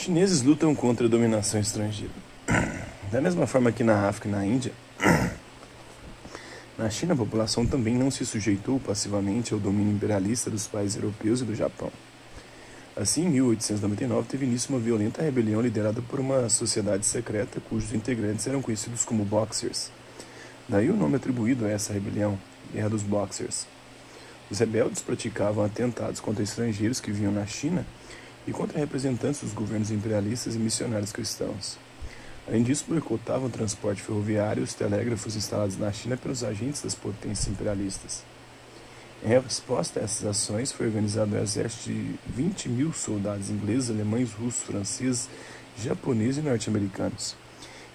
Chineses lutam contra a dominação estrangeira. Da mesma forma que na África e na Índia, na China a população também não se sujeitou passivamente ao domínio imperialista dos países europeus e do Japão. Assim, em 1899 teve início uma violenta rebelião liderada por uma sociedade secreta cujos integrantes eram conhecidos como Boxers. Daí o nome atribuído a essa rebelião, Guerra dos Boxers. Os rebeldes praticavam atentados contra estrangeiros que vinham na China e contra representantes dos governos imperialistas e missionários cristãos. Além disso, boicotavam o transporte ferroviário e os telégrafos instalados na China pelos agentes das potências imperialistas. Em resposta a essas ações, foi organizado um exército de 20 mil soldados ingleses, alemães, russos, franceses, japoneses e norte-americanos.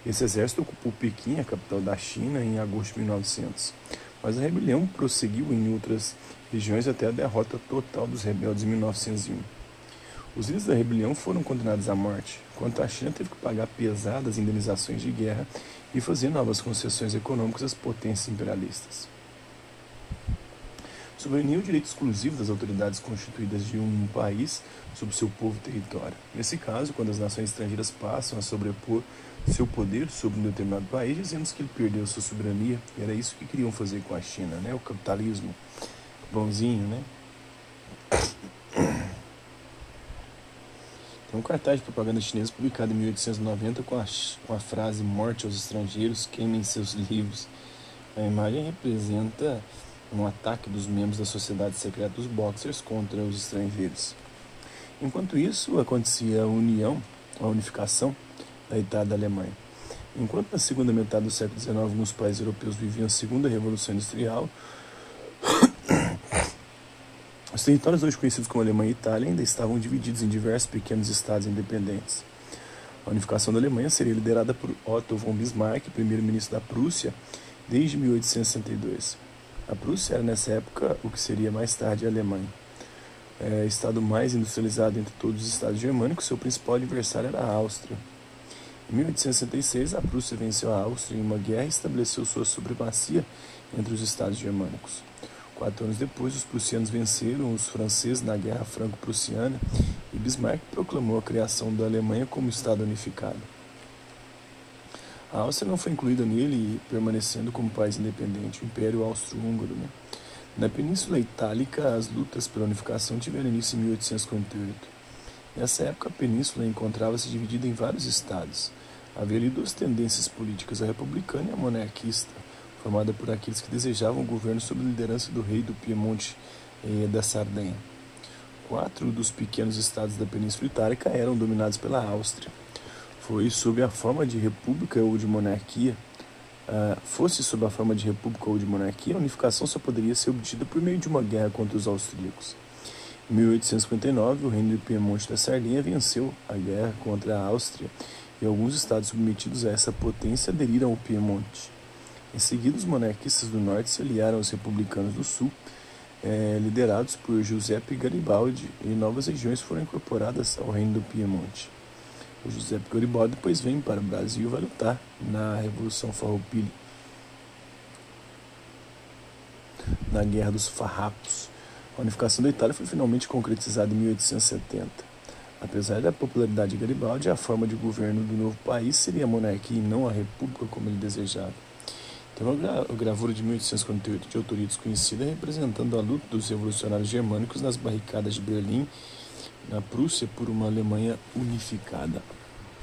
Esse exército ocupou Pequim, a capital da China, em agosto de 1900. Mas a rebelião prosseguiu em outras regiões até a derrota total dos rebeldes em 1901. Os líderes da rebelião foram condenados à morte, enquanto a China teve que pagar pesadas indenizações de guerra e fazer novas concessões econômicas às potências imperialistas. Sobrevenia o direito exclusivo das autoridades constituídas de um país sobre seu povo e território. Nesse caso, quando as nações estrangeiras passam a sobrepor seu poder sobre um determinado país, dizemos que ele perdeu sua soberania, e era isso que queriam fazer com a China, né? o capitalismo bonzinho, né? Tem um cartaz de propaganda chinesa publicado em 1890 com a, com a frase Morte aos estrangeiros, queimem seus livros. A imagem representa um ataque dos membros da sociedade secreta dos Boxers contra os estrangeiros. Enquanto isso, acontecia a união, a unificação da Itália da Alemanha. Enquanto na segunda metade do século XIX alguns países europeus viviam a segunda revolução industrial, os territórios hoje conhecidos como Alemanha e Itália ainda estavam divididos em diversos pequenos estados independentes. A unificação da Alemanha seria liderada por Otto von Bismarck, primeiro-ministro da Prússia, desde 1862. A Prússia era nessa época o que seria mais tarde a Alemanha. É, estado mais industrializado entre todos os estados germânicos, seu principal adversário era a Áustria. Em 1866, a Prússia venceu a Áustria em uma guerra e estabeleceu sua supremacia entre os estados germânicos. Quatro anos depois, os prussianos venceram os franceses na Guerra Franco-Prussiana e Bismarck proclamou a criação da Alemanha como Estado unificado. A Áustria não foi incluída nele, permanecendo como país independente, o Império Austro-Húngaro. Né? Na Península Itálica, as lutas pela unificação tiveram início em 1848. Nessa época, a península encontrava-se dividida em vários estados. Havia ali duas tendências políticas, a republicana e a monarquista formada por aqueles que desejavam o governo sob a liderança do rei do Piemonte e da Sardenha. Quatro dos pequenos estados da Península Itálica eram dominados pela Áustria. Foi sob a forma de república ou de monarquia. Uh, fosse sob a forma de república ou de monarquia, a unificação só poderia ser obtida por meio de uma guerra contra os austríacos. Em 1859, o reino do Piemonte da Sardenha venceu a guerra contra a Áustria e alguns estados submetidos a essa potência aderiram ao Piemonte. Em seguida, os monarquistas do norte se aliaram aos republicanos do sul, eh, liderados por Giuseppe Garibaldi, e novas regiões foram incorporadas ao reino do Piemonte. O Giuseppe Garibaldi depois vem para o Brasil e vai lutar na Revolução Farroupilha, na Guerra dos Farrapos. A unificação da Itália foi finalmente concretizada em 1870. Apesar da popularidade de Garibaldi, a forma de governo do novo país seria a monarquia e não a república como ele desejava. Uma gravura de 1848 de autoria desconhecida representando a luta dos revolucionários germânicos nas barricadas de Berlim, na Prússia, por uma Alemanha unificada.